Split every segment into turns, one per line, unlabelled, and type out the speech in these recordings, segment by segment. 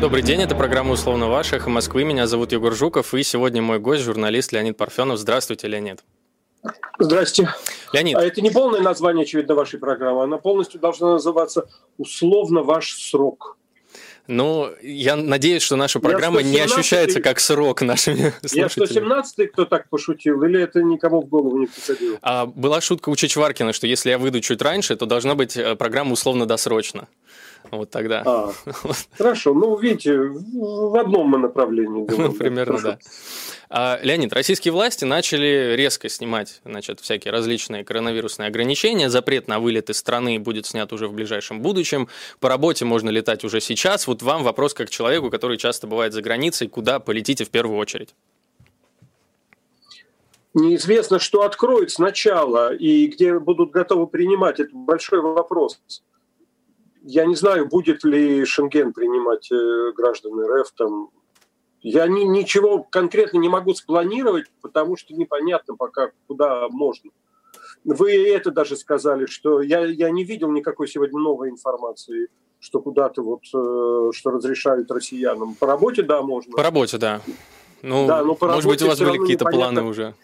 Добрый день, это программа «Условно ваша», «Эхо Москвы». Меня зовут Егор Жуков, и сегодня мой гость, журналист Леонид Парфенов. Здравствуйте, Леонид.
Здрасте. Леонид. А это не полное название, очевидно, вашей программы. Она полностью должна называться «Условно ваш срок».
Ну, я надеюсь, что наша программа не ощущается как срок нашими
слушателями. Я 117-й, кто так пошутил, или это никому в голову не приходило?
А, была шутка у Чичваркина, что если я выйду чуть раньше, то должна быть э, программа условно-досрочно. Вот тогда. А,
хорошо, ну, видите, в одном мы направлении.
Ну, примерно, да. А, Леонид, российские власти начали резко снимать значит, всякие различные коронавирусные ограничения. Запрет на вылет из страны будет снят уже в ближайшем будущем. По работе можно летать уже сейчас. Вот вам вопрос как человеку, который часто бывает за границей, куда полетите в первую очередь?
Неизвестно, что откроют сначала и где будут готовы принимать. Это большой вопрос. Я не знаю, будет ли Шенген принимать э, граждан РФ там, я ни, ничего конкретно не могу спланировать, потому что непонятно пока, куда можно. Вы это даже сказали, что я, я не видел никакой сегодня новой информации, что куда-то вот, э, что разрешают россиянам. По работе, да, можно.
По работе, да. Ну, да, но по может быть, у вас были какие-то планы уже.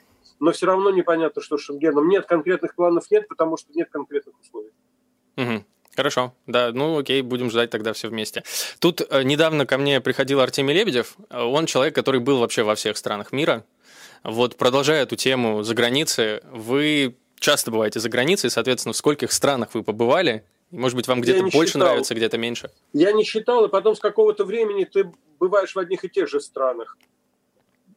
Но все равно непонятно, что с Шенгеном. Нет, конкретных планов нет, потому что нет конкретных условий.
Угу. Хорошо, да, ну окей, будем ждать тогда все вместе. Тут э, недавно ко мне приходил Артемий Лебедев, он человек, который был вообще во всех странах мира. Вот продолжая эту тему за границей, вы часто бываете за границей, соответственно, в скольких странах вы побывали? Может быть, вам где-то больше считал. нравится, где-то меньше?
Я не считал, и потом с какого-то времени ты бываешь в одних и тех же странах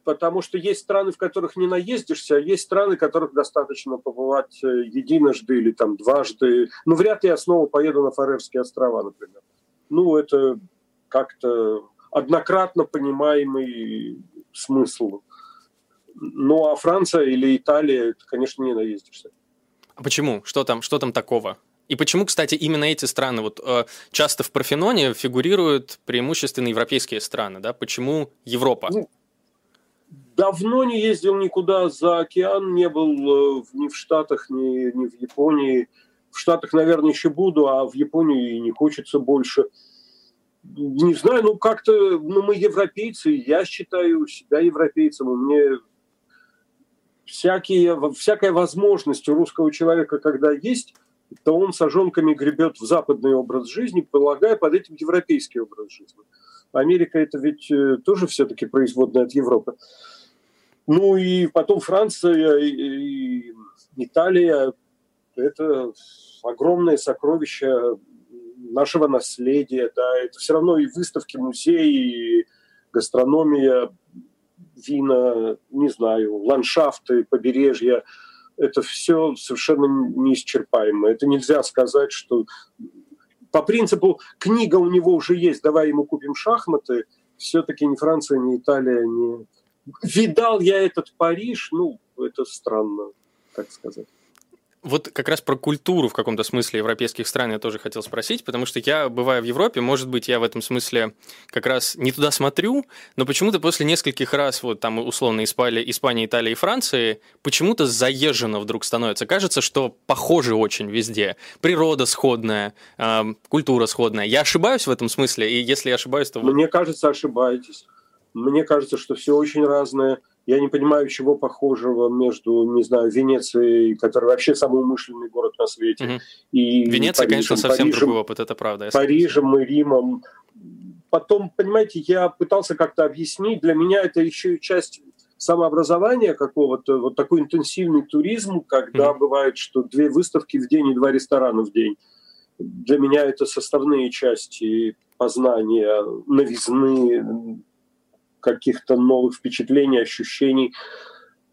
потому что есть страны, в которых не наездишься, а есть страны, в которых достаточно побывать э, единожды или там дважды. Ну, вряд ли я снова поеду на Фарерские острова, например. Ну, это как-то однократно понимаемый смысл. Ну, а Франция или Италия, это, конечно, не наездишься.
А почему? Что там, что там такого? И почему, кстати, именно эти страны? Вот э, часто в Парфеноне фигурируют преимущественно европейские страны, да? Почему Европа? Ну,
давно не ездил никуда за океан, не был э, ни в Штатах, ни, ни в Японии. В Штатах, наверное, еще буду, а в Японии не хочется больше. Не знаю, ну как-то, ну мы европейцы, я считаю себя европейцем, и мне всякие, всякая возможность у русского человека, когда есть, то он с ожонками гребет в западный образ жизни, полагая под этим европейский образ жизни. Америка это ведь э, тоже все-таки производная от Европы. Ну и потом Франция и Италия – это огромное сокровище нашего наследия. Да. Это все равно и выставки, музеи, и гастрономия, вина, не знаю, ландшафты, побережья. Это все совершенно неисчерпаемо. Это нельзя сказать, что по принципу книга у него уже есть, давай ему купим шахматы, все-таки ни Франция, ни Италия, ни видал я этот Париж, ну, это странно, так сказать.
Вот как раз про культуру в каком-то смысле европейских стран я тоже хотел спросить, потому что я, бываю в Европе, может быть, я в этом смысле как раз не туда смотрю, но почему-то после нескольких раз, вот там условно Испания, Испания Италия и Франции, почему-то заезжено вдруг становится. Кажется, что похоже очень везде. Природа сходная, э, культура сходная. Я ошибаюсь в этом смысле, и если я ошибаюсь, то...
Мне кажется, ошибаетесь. Мне кажется, что все очень разное. Я не понимаю, чего похожего между, не знаю, Венецией, которая вообще самый умышленный город на свете, угу.
и Венеция, Парижем, конечно, совсем Парижем, другой опыт, это правда.
Парижем и Римом. Потом, понимаете, я пытался как-то объяснить, для меня это еще и часть самообразования какого-то, вот такой интенсивный туризм, когда mm бывает, что две выставки в день и два ресторана в день. Для меня это составные части познания, новизны, каких-то новых впечатлений, ощущений.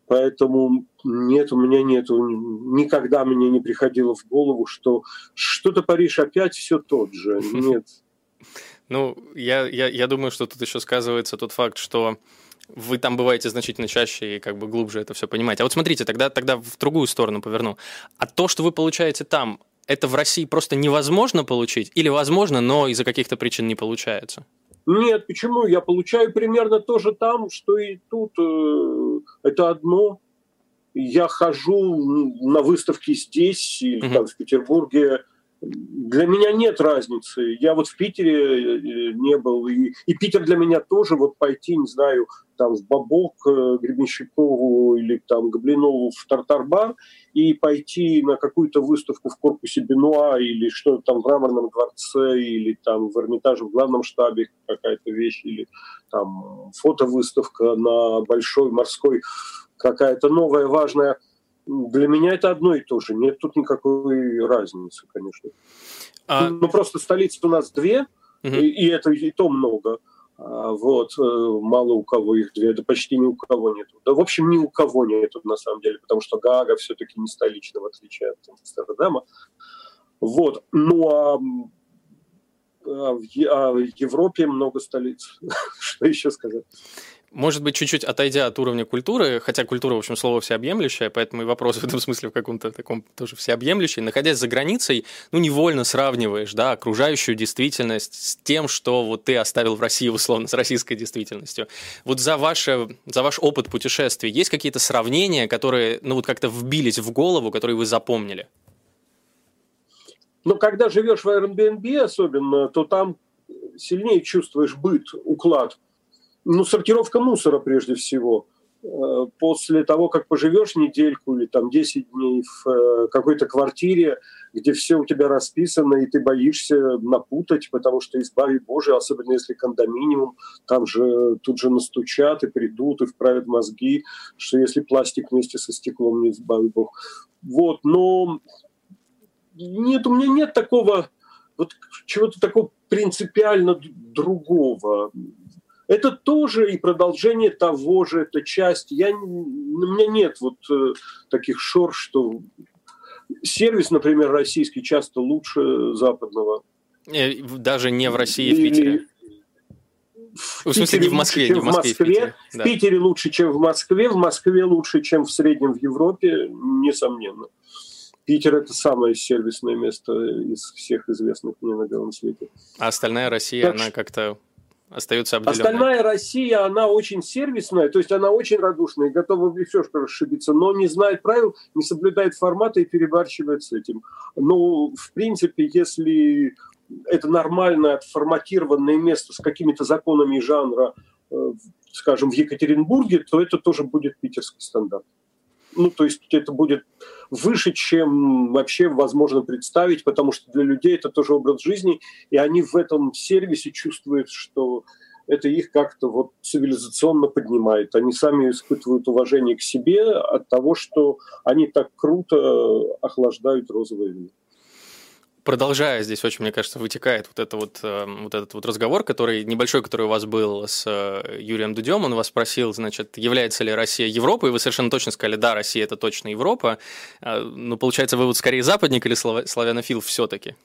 Поэтому нет, у меня нет, никогда мне не приходило в голову, что что-то Париж опять все тот же. Нет.
Ну, я, я, я думаю, что тут еще сказывается тот факт, что вы там бываете значительно чаще и как бы глубже это все понимаете. А вот смотрите, тогда, тогда в другую сторону поверну. А то, что вы получаете там, это в России просто невозможно получить? Или возможно, но из-за каких-то причин не получается?
Нет, почему? Я получаю примерно то же там, что и тут. Э, это одно. Я хожу на выставки здесь или mm-hmm. там в Петербурге. Для меня нет разницы. Я вот в Питере э, не был, и, и Питер для меня тоже вот пойти, не знаю, там в Бабок, э, Гребенщикову или там Гоблинову в Тартарбар и пойти на какую-то выставку в корпусе Бенуа или что-то там в Мраморном дворце или там в Эрмитаже в главном штабе какая-то вещь или там фотовыставка на большой морской какая-то новая важная для меня это одно и то же. Нет тут никакой разницы, конечно. А... Ну, просто столицы у нас две, угу. и, и это и то много. А, вот, э, мало у кого их две, да почти ни у кого нет. Да, в общем, ни у кого нету, на самом деле, потому что Гага все-таки не столичная, в отличие от Амстердама. Вот, ну а, а, а в Европе много столиц. Что еще сказать?
Может быть, чуть-чуть отойдя от уровня культуры, хотя культура, в общем, слово всеобъемлющее, поэтому и вопрос в этом смысле в каком-то таком тоже всеобъемлющий. Находясь за границей, ну, невольно сравниваешь, да, окружающую действительность с тем, что вот ты оставил в России, условно, с российской действительностью. Вот за, ваше, за ваш опыт путешествий есть какие-то сравнения, которые, ну, вот как-то вбились в голову, которые вы запомнили?
Ну, когда живешь в Airbnb особенно, то там сильнее чувствуешь быт, уклад – ну, сортировка мусора прежде всего. Э, после того, как поживешь недельку или там 10 дней в э, какой-то квартире, где все у тебя расписано, и ты боишься напутать, потому что, избави Боже, особенно если кондоминиум, там же тут же настучат и придут, и вправят мозги, что если пластик вместе со стеклом, не избави Бог. Вот, но нет, у меня нет такого, вот чего-то такого принципиально другого это тоже и продолжение того же, это часть. Я, у меня нет вот э, таких шор, что сервис, например, российский часто лучше западного.
Даже не в России, Или... в Питере.
В, в смысле, не в Москве, лучше, чем в Москве. В, Москве. В, да. Питере лучше, чем в Москве, в Москве лучше, чем в среднем в Европе, несомненно. Питер – это самое сервисное место из всех известных мне на белом свете.
А остальная Россия, так она как-то остается
обделенной. Остальная Россия, она очень сервисная, то есть она очень радушная готова все что расшибиться, но не знает правил, не соблюдает формата и перебарщивает с этим. Но, в принципе, если это нормальное отформатированное место с какими-то законами жанра, э, скажем, в Екатеринбурге, то это тоже будет питерский стандарт ну, то есть это будет выше, чем вообще возможно представить, потому что для людей это тоже образ жизни, и они в этом сервисе чувствуют, что это их как-то вот цивилизационно поднимает. Они сами испытывают уважение к себе от того, что они так круто охлаждают розовое вино
продолжая здесь очень, мне кажется, вытекает вот, это вот, э, вот этот вот разговор, который небольшой, который у вас был с э, Юрием Дудем, он вас спросил, значит, является ли Россия Европой, и вы совершенно точно сказали, да, Россия – это точно Европа. А, ну, получается, вы вот скорее западник или славянофил все-таки?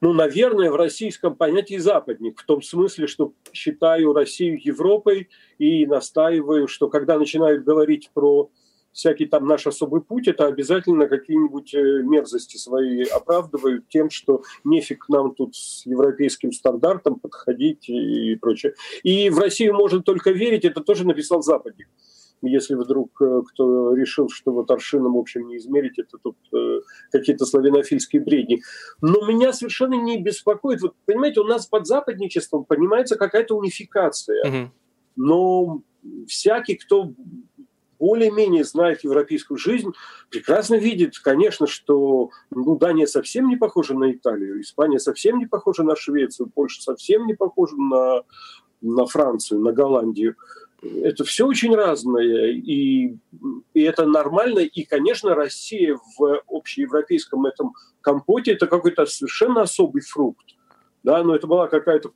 Ну, наверное, в российском понятии западник, в том смысле, что считаю Россию Европой и настаиваю, что когда начинают говорить про всякий там наш особый путь, это обязательно какие-нибудь э, мерзости свои оправдывают тем, что нефиг нам тут с европейским стандартом подходить и прочее. И в Россию можно только верить, это тоже написал Западник. Если вдруг э, кто решил, что вот аршином, в общем, не измерить, это тут э, какие-то славянофильские бредни. Но меня совершенно не беспокоит. Вот, понимаете, у нас под западничеством понимается какая-то унификация. Угу. Но всякий, кто более-менее знает европейскую жизнь, прекрасно видит, конечно, что ну, Дания совсем не похожа на Италию, Испания совсем не похожа на Швецию, Польша совсем не похожа на, на Францию, на Голландию. Это все очень разное, и, и это нормально. И, конечно, Россия в общеевропейском этом компоте – это какой-то совершенно особый фрукт. Да, но это была какая-то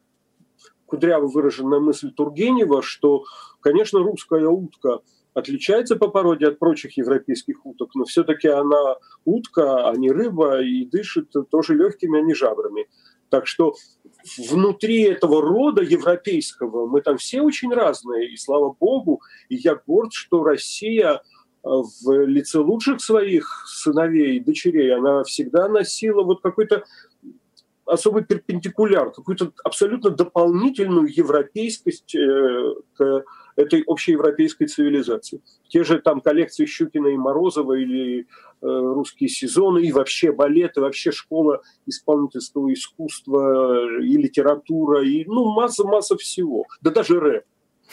кудряво выраженная мысль Тургенева, что, конечно, русская утка – отличается по породе от прочих европейских уток, но все-таки она утка, а не рыба, и дышит тоже легкими, а не жабрами. Так что внутри этого рода европейского мы там все очень разные, и слава богу, и я горд, что Россия э, в лице лучших своих сыновей и дочерей, она всегда носила вот какой-то особый перпендикуляр, какую-то абсолютно дополнительную европейскость э, к этой общеевропейской цивилизации. Те же там коллекции Щукина и Морозова или русские сезоны, и вообще балет, и вообще школа исполнительского искусства, и литература, и ну, масса-масса всего. Да даже рэп.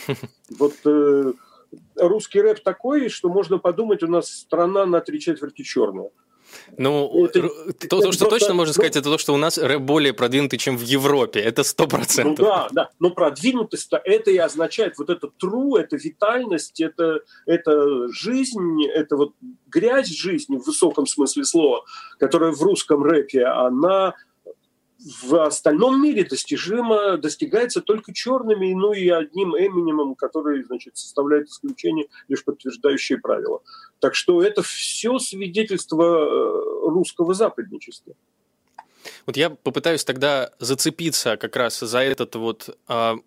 Вот э, русский рэп такой, что можно подумать, у нас страна на три четверти черная.
Ну, это, то, это то, что просто, точно можно сказать, ну, это то, что у нас рэп более продвинутый, чем в Европе. Это сто процентов.
Ну да, да. Но продвинутость это и означает вот это true, это витальность, это, это жизнь, это вот грязь жизни в высоком смысле слова, которая в русском рэпе, она в остальном мире достижимо, достигается только черными, ну и одним Эминемом, который, значит, составляет исключение, лишь подтверждающие правила. Так что это все свидетельство э, русского западничества.
Вот я попытаюсь тогда зацепиться как раз за этот вот а,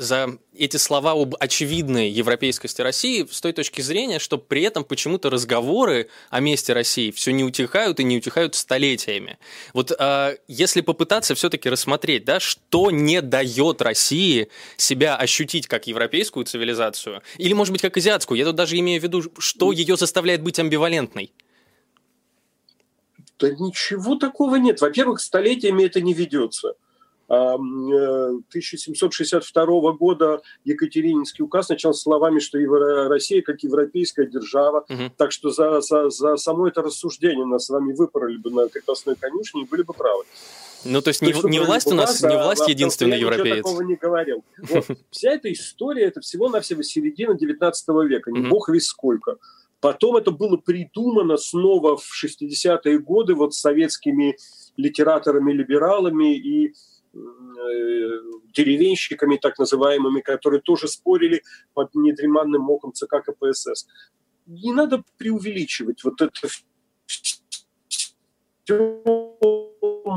за эти слова об очевидной европейскости России с той точки зрения, что при этом почему-то разговоры о месте России все не утихают и не утихают столетиями. Вот э, если попытаться все-таки рассмотреть, да, что не дает России себя ощутить как европейскую цивилизацию, или, может быть, как азиатскую, я тут даже имею в виду, что ее заставляет быть амбивалентной.
Да ничего такого нет. Во-первых, столетиями это не ведется. 1762 э, года Екатерининский указ начал словами, что Россия как европейская держава. Угу. Так что за, за, за само это рассуждение нас с вами выпороли бы на крепостной конюшне и были бы правы.
Ну, то есть, то не, не власть у нас, не власть а, единственный я европеец. Я
такого не говорил. Вот. Вся эта история, это всего-навсего середина 19 века, не бог весь сколько. Потом это было придумано снова в 60-е годы вот советскими литераторами-либералами и деревенщиками, так называемыми, которые тоже спорили под недреманным оком ЦК КПСС. Не надо преувеличивать вот это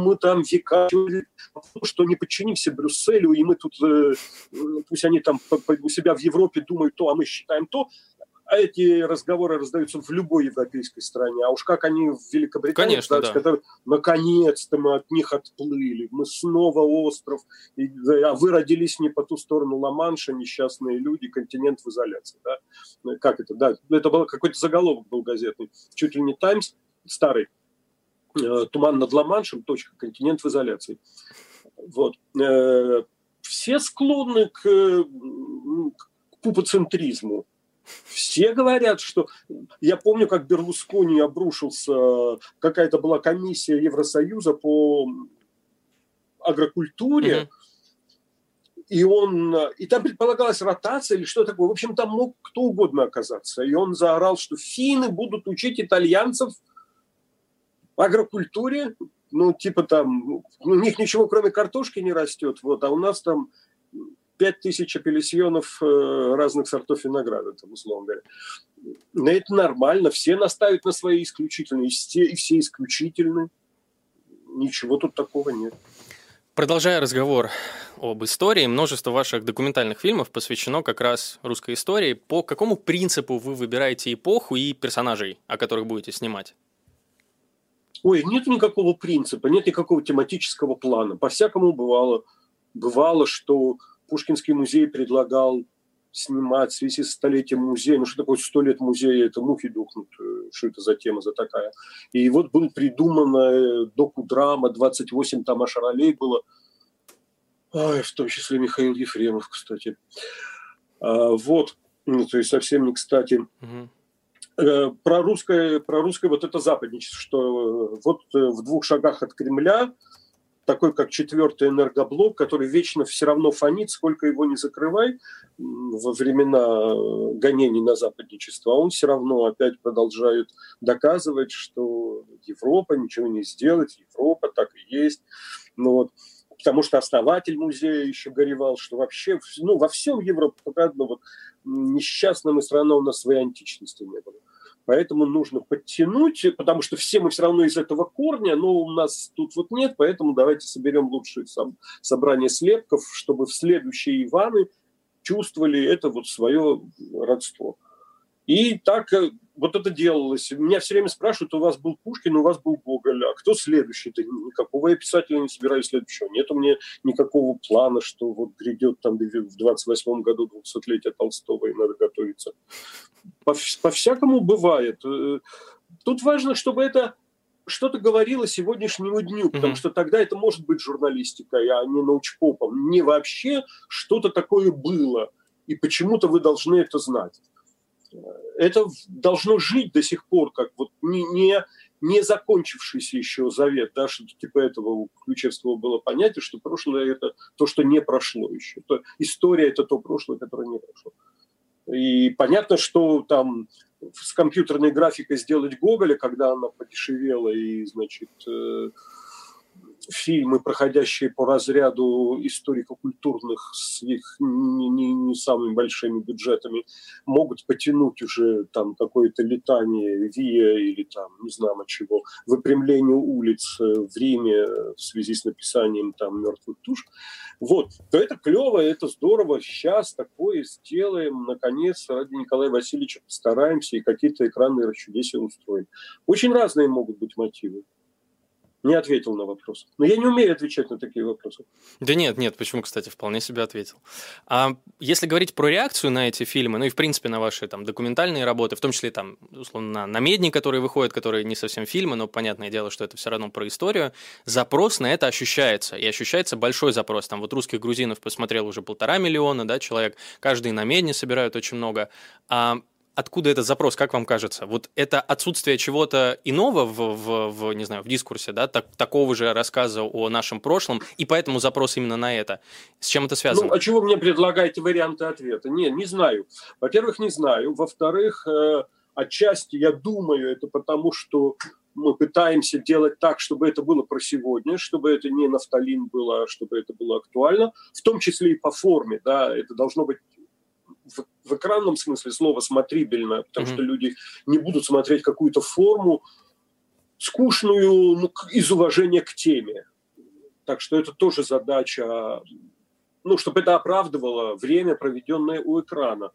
мы там века, что не подчинимся Брюсселю, и мы тут, э, пусть они там у себя в Европе думают то, а мы считаем то. А эти разговоры раздаются в любой европейской стране. А уж как они в Великобритании,
Конечно, да.
когда наконец-то мы от них отплыли, мы снова остров, и, а вы родились не по ту сторону Ла-Манша, несчастные люди, континент в изоляции. Да? Как это? Да, это был какой-то заголовок был газетный. Чуть ли не Таймс, старый, э, туман над Ла-Маншем, точка, континент в изоляции. Вот. Э, все склонны к, к пупоцентризму все говорят, что... Я помню, как Берлускони обрушился, какая-то была комиссия Евросоюза по агрокультуре, mm-hmm. И он, и там предполагалась ротация или что такое. В общем, там мог кто угодно оказаться. И он заорал, что финны будут учить итальянцев агрокультуре. Ну, типа там, у них ничего кроме картошки не растет, вот, а у нас там 5 тысяч апельсинов э, разных сортов винограда, там, условно говоря. Но это нормально, все наставят на свои исключительные, и все исключительны. Ничего тут такого нет.
Продолжая разговор об истории, множество ваших документальных фильмов посвящено как раз русской истории. По какому принципу вы выбираете эпоху и персонажей, о которых будете снимать?
Ой, нет никакого принципа, нет никакого тематического плана. По-всякому бывало. Бывало, что Пушкинский музей предлагал снимать в связи с столетием музея. Ну, что такое сто лет музея? Это мухи духнут. Э, что это за тема за такая? И вот был придумана доку-драма, 28 там Ашаролей было. Ай, в том числе Михаил Ефремов, кстати. А, вот, ну, то есть совсем не кстати. Угу. Про русское, про русское вот это западничество, что вот в двух шагах от Кремля такой, как четвертый энергоблок, который вечно все равно фонит, сколько его не закрывай во времена э, гонений на западничество, а он все равно опять продолжает доказывать, что Европа ничего не сделает, Европа так и есть. Ну, вот, потому что основатель музея еще горевал, что вообще ну, во всем Европе только одно, вот, несчастная страна у нас своей античности не было. Поэтому нужно подтянуть, потому что все мы все равно из этого корня, но у нас тут вот нет, поэтому давайте соберем лучшее собрание слепков, чтобы в следующие Иваны чувствовали это вот свое родство. И так э, вот это делалось. Меня все время спрашивают, у вас был Пушкин, у вас был Гоголь, а кто следующий-то? Никакого я писателя не собираюсь следующего. Нет у меня никакого плана, что вот грядет там в 28-м году 200-летие Толстого, и надо готовиться. По-всякому бывает. Э, Тут важно, чтобы это что-то говорило сегодняшнему дню, потому mm-hmm. что тогда это может быть журналистикой, а не научпопом. Не вообще что-то такое было, и почему-то вы должны это знать. Это должно жить до сих пор, как вот не, не, не закончившийся еще завет, да, что типа этого у Ключевского было понятие, что прошлое это то, что не прошло еще. То, история это то прошлое, которое не прошло. И понятно, что там с компьютерной графикой сделать Гоголя, когда она подешевела и, значит, э, фильмы, проходящие по разряду историко-культурных с их не, не, не самыми большими бюджетами, могут потянуть уже там какое-то летание Виа или там, не знаю чего, выпрямление улиц в Риме в связи с написанием там мертвых туш, вот, то это клево, это здорово, сейчас такое сделаем, наконец, ради Николая Васильевича постараемся и какие-то экранные расчудесия устроим. Очень разные могут быть мотивы не ответил на вопрос. Но я не умею отвечать на такие вопросы.
Да нет, нет, почему, кстати, вполне себе ответил. А если говорить про реакцию на эти фильмы, ну и в принципе на ваши там документальные работы, в том числе там, условно, на, на медни, которые выходят, которые не совсем фильмы, но понятное дело, что это все равно про историю, запрос на это ощущается. И ощущается большой запрос. Там вот русских грузинов посмотрел уже полтора миллиона, да, человек, каждый на медне собирают очень много. А откуда этот запрос, как вам кажется? Вот это отсутствие чего-то иного в, в, в не знаю, в дискурсе, да, так, такого же рассказа о нашем прошлом, и поэтому запрос именно на это. С чем это связано?
Ну, а чего мне предлагаете варианты ответа? Не, не знаю. Во-первых, не знаю. Во-вторых, э, отчасти я думаю, это потому, что мы пытаемся делать так, чтобы это было про сегодня, чтобы это не нафталин было, а чтобы это было актуально, в том числе и по форме, да, это должно быть в, в экранном смысле слова смотрибельно, потому mm-hmm. что люди не будут смотреть какую-то форму скучную ну, из уважения к теме. Так что это тоже задача, ну, чтобы это оправдывало время, проведенное у экрана.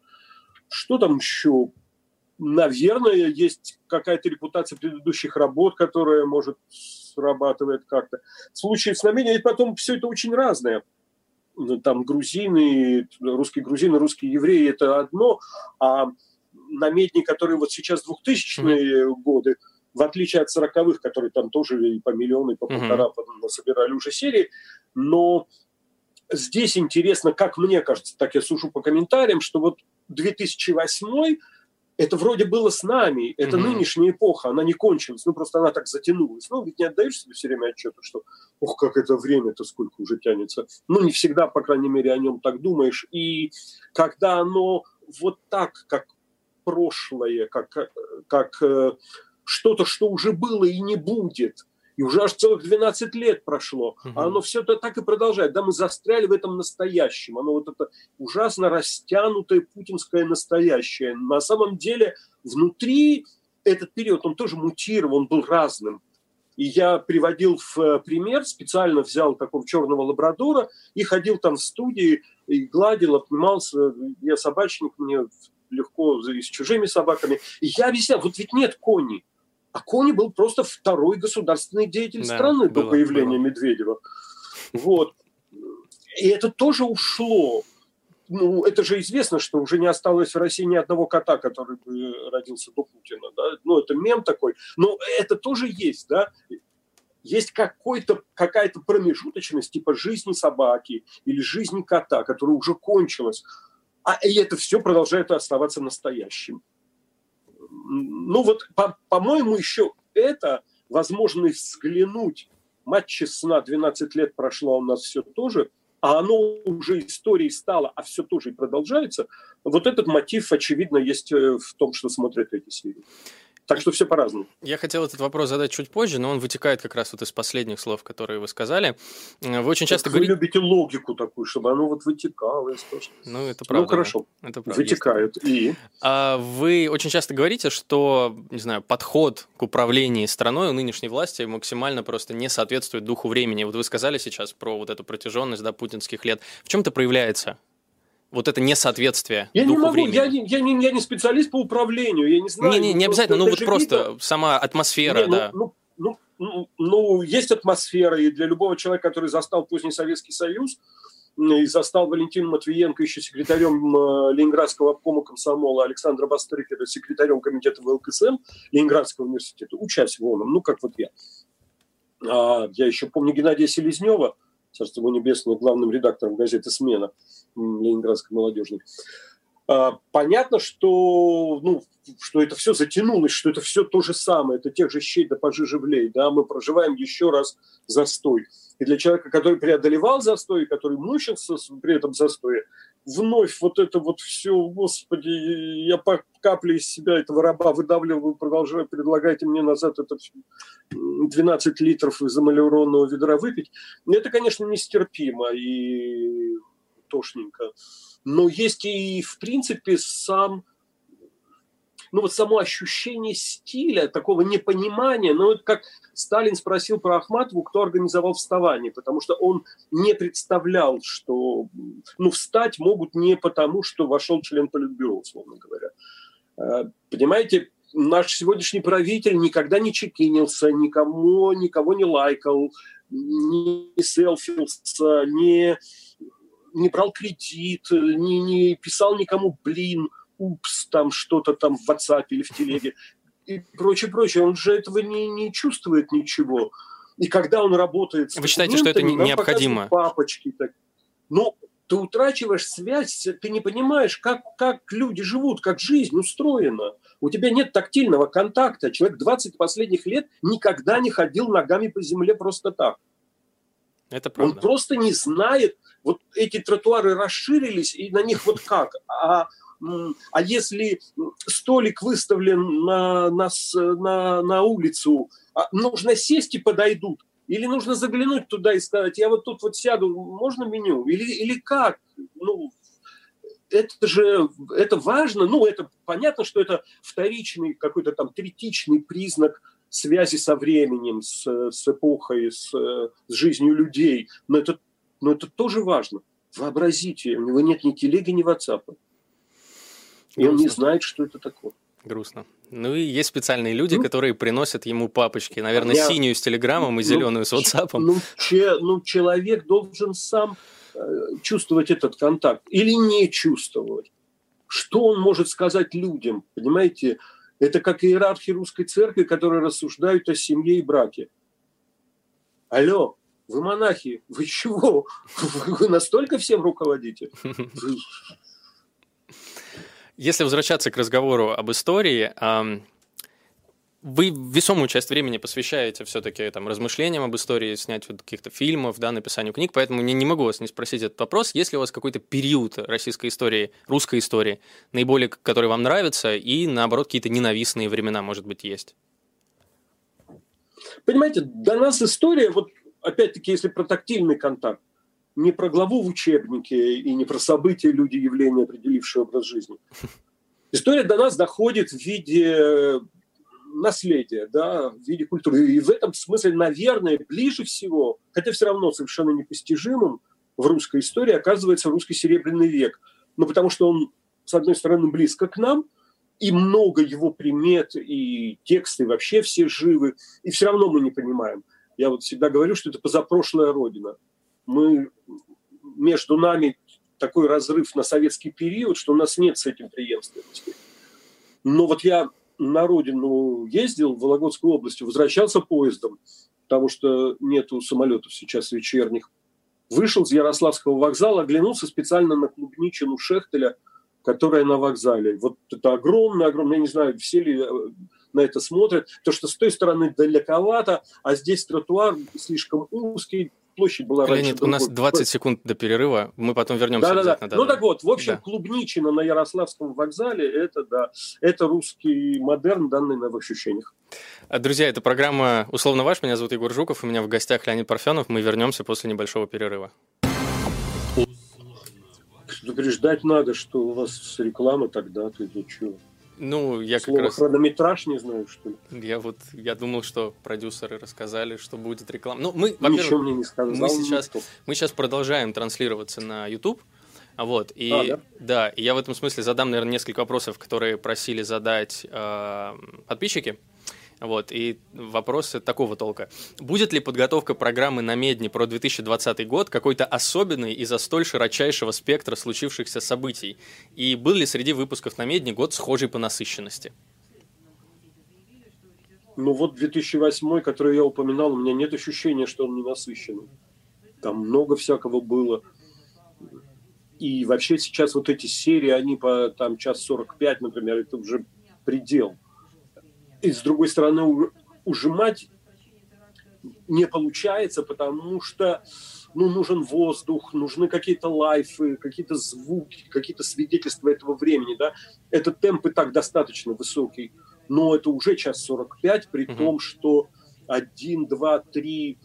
Что там еще? Наверное, есть какая-то репутация предыдущих работ, которая может срабатывает как-то. В случае с нами, и потом все это очень разное там грузины, русские грузины, русские евреи – это одно, а намедни, которые вот сейчас 2000-е mm-hmm. годы, в отличие от 40-х, которые там тоже и по миллиону, и по полтора mm-hmm. собирали уже серии, но здесь интересно, как мне кажется, так я сужу по комментариям, что вот 2008 это вроде было с нами, это mm-hmm. нынешняя эпоха, она не кончилась, ну просто она так затянулась. Ну, ведь не отдаешь себе все время отчета, что, ох, как это время-то сколько уже тянется. Ну, не всегда, по крайней мере, о нем так думаешь. И когда оно вот так, как прошлое, как, как э, что-то, что уже было и не будет, и уже аж целых 12 лет прошло, угу. а оно все это так и продолжает. Да, мы застряли в этом настоящем. Оно вот это ужасно растянутое путинское настоящее. На самом деле внутри этот период, он тоже мутировал, он был разным. И я приводил в э, пример, специально взял такого черного лабрадора и ходил там в студии, и гладил, обнимался. Я собачник, мне легко с чужими собаками. И я объяснял, вот ведь нет кони. А Кони был просто второй государственный деятель да, страны было, до появления было. Медведева. Вот. И это тоже ушло. Ну, это же известно, что уже не осталось в России ни одного кота, который бы родился до Путина. Да? Ну, это мем такой. Но это тоже есть, да. Есть какой-то, какая-то промежуточность, типа жизни собаки или жизни кота, которая уже кончилась. А и это все продолжает оставаться настоящим ну вот, по- по-моему, еще это возможность взглянуть. Матч сна 12 лет прошло, у нас все тоже, а оно уже историей стало, а все тоже и продолжается. Вот этот мотив, очевидно, есть э, в том, что смотрят эти серии. Так что все по-разному.
Я хотел этот вопрос задать чуть позже, но он вытекает как раз вот из последних слов, которые вы сказали. Вы очень часто
говорите... Вы любите логику такую, чтобы оно вот вытекало из того,
что... Ну, это правда.
Ну, хорошо. Да? Это правда. Вытекает. Есть. И?
А вы очень часто говорите, что, не знаю, подход к управлению страной у нынешней власти максимально просто не соответствует духу времени. Вот вы сказали сейчас про вот эту протяженность да, путинских лет. В чем это проявляется? Вот это несоответствие
я
духу
не могу,
времени.
Я, не, я, не, я не специалист по управлению, я не знаю.
Не, не, не обязательно, ну вот просто видно. сама атмосфера, не, ну, да.
Ну, ну, ну, ну, есть атмосфера, и для любого человека, который застал поздний Советский Союз, и застал Валентина Матвиенко еще секретарем Ленинградского обкома комсомола Александра Бастрыкера, секретарем комитета ВЛКСМ Ленинградского университета, учась в ОНОМ, ну, как вот я. А, я еще помню Геннадия Селезнева, царство ему небесное, главным редактором газеты «Смена» Ленинградской молодежной. А, понятно, что, ну, что это все затянулось, что это все то же самое, это тех же щей да пожиже влей, да, мы проживаем еще раз застой. И для человека, который преодолевал застой, который мучился при этом застое, вновь вот это вот все, господи, я по капле из себя этого раба выдавливаю, продолжаю, предлагайте мне назад это 12 литров из амалиуронного ведра выпить. Это, конечно, нестерпимо и тошненько. Но есть и, в принципе, сам ну вот само ощущение стиля, такого непонимания, ну вот как Сталин спросил про Ахматову, кто организовал вставание, потому что он не представлял, что ну, встать могут не потому, что вошел член Политбюро, условно говоря. Э, понимаете, наш сегодняшний правитель никогда не чекинился, никому, никого не лайкал, не селфился, не, не брал кредит, не, не писал никому блин – упс, там что-то там в WhatsApp или в телеге и прочее, прочее. Он же этого не, не чувствует ничего. И когда он работает
с Вы считаете, что это необходимо?
Папочки. Так. Ну, ты утрачиваешь связь, ты не понимаешь, как, как люди живут, как жизнь устроена. У тебя нет тактильного контакта. Человек 20 последних лет никогда не ходил ногами по земле просто так.
Это правда.
Он просто не знает. Вот эти тротуары расширились, и на них вот как. А а если столик выставлен на, на, на, на улицу, а нужно сесть и подойдут, или нужно заглянуть туда и сказать, я вот тут вот сяду, можно меню? Или, или как? Ну, это же это важно, ну, это понятно, что это вторичный, какой-то там третичный признак связи со временем, с, с эпохой, с, с жизнью людей, но это, но это тоже важно. Вообразите, у него нет ни телеги, ни ватсапа. И он не знает, что это такое.
Грустно. Ну и есть специальные люди, ну, которые приносят ему папочки. Наверное, я... синюю с телеграммом и зеленую ну, с WhatsApp.
Ну, че, ну, человек должен сам э, чувствовать этот контакт или не чувствовать. Что он может сказать людям? Понимаете, это как иерархи русской церкви, которые рассуждают о семье и браке. Алло, вы монахи, вы чего? Вы настолько всем руководите?
Если возвращаться к разговору об истории, вы весомую часть времени посвящаете все-таки там, размышлениям об истории, снятию каких-то фильмов, да, написанию книг, поэтому не, не могу вас не спросить этот вопрос. Есть ли у вас какой-то период российской истории, русской истории, наиболее, который вам нравится, и, наоборот, какие-то ненавистные времена, может быть, есть?
Понимаете, для нас история, вот опять-таки, если про тактильный контакт, не про главу в учебнике и не про события, люди, явления, определившие образ жизни. История до нас доходит в виде наследия, да, в виде культуры. И в этом смысле, наверное, ближе всего, хотя все равно совершенно непостижимым в русской истории оказывается русский серебряный век. Ну, потому что он, с одной стороны, близко к нам, и много его примет, и тексты вообще все живы, и все равно мы не понимаем. Я вот всегда говорю, что это позапрошлая родина мы между нами такой разрыв на советский период, что у нас нет с этим преемственности. Но вот я на родину ездил в Вологодскую область, возвращался поездом, потому что нету самолетов сейчас вечерних. Вышел с Ярославского вокзала, оглянулся специально на клубничину Шехтеля, которая на вокзале. Вот это огромное, огромное, я не знаю, все ли э, на это смотрят, то что с той стороны далековато, а здесь тротуар слишком узкий, площадь была
Леонид, раньше. у нас 20 секунд до перерыва, мы потом вернемся.
Да, да, да. Ну так вот, в общем, да. Клубничина на Ярославском вокзале, это да, это русский модерн, данный на ощущениях.
А, друзья, это программа «Условно ваш», меня зовут Егор Жуков, у меня в гостях Леонид Парфенов, мы вернемся после небольшого перерыва.
Предупреждать надо, что у вас реклама тогда, ты что?
Ну, я
Слово
как раз...
хронометраж не знаю, что ли.
Я вот, я думал, что продюсеры рассказали, что будет реклама. Ну, мы,
Ничего мне не сказал.
Мы сейчас, мы сейчас продолжаем транслироваться на YouTube. Вот, и а, да? да, и я в этом смысле задам, наверное, несколько вопросов, которые просили задать э, подписчики. Вот, и вопросы такого толка. Будет ли подготовка программы на Медне про 2020 год какой-то особенной из-за столь широчайшего спектра случившихся событий? И был ли среди выпусков на Медне год схожий по насыщенности?
Ну вот 2008, который я упоминал, у меня нет ощущения, что он не насыщенный. Там много всякого было. И вообще сейчас вот эти серии, они по там час 45, например, это уже предел. И с другой стороны, ужимать не получается, потому что ну, нужен воздух, нужны какие-то лайфы, какие-то звуки, какие-то свидетельства этого времени. Да? Этот темп и так достаточно высокий, но это уже час 45, при mm-hmm. том, что один, два, три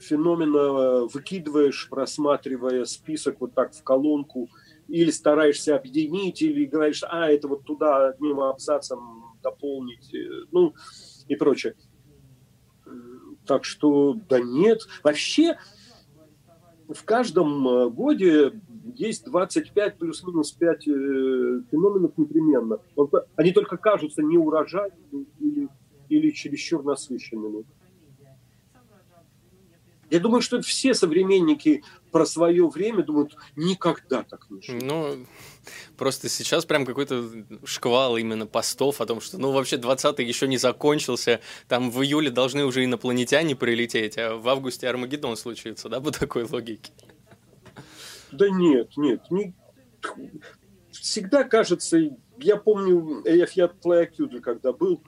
феномена выкидываешь, просматривая список вот так в колонку, или стараешься объединить, или говоришь, а, это вот туда одним абзацем дополнить, э, ну и прочее. Так что, да нет. Вообще, в каждом э, годе есть 25 плюс-минус 5 э, феноменов непременно. Они только кажутся неурожайными или, или чересчур насыщенными. Я думаю, что все современники про свое время думают, никогда так не
жили. Ну, просто сейчас прям какой-то шквал именно постов о том, что, ну, вообще 20-й еще не закончился, там в июле должны уже инопланетяне прилететь, а в августе Армагеддон случится, да, по такой логике?
Да нет, нет, не... всегда кажется, я помню Эфьят Плеякюдль, когда был,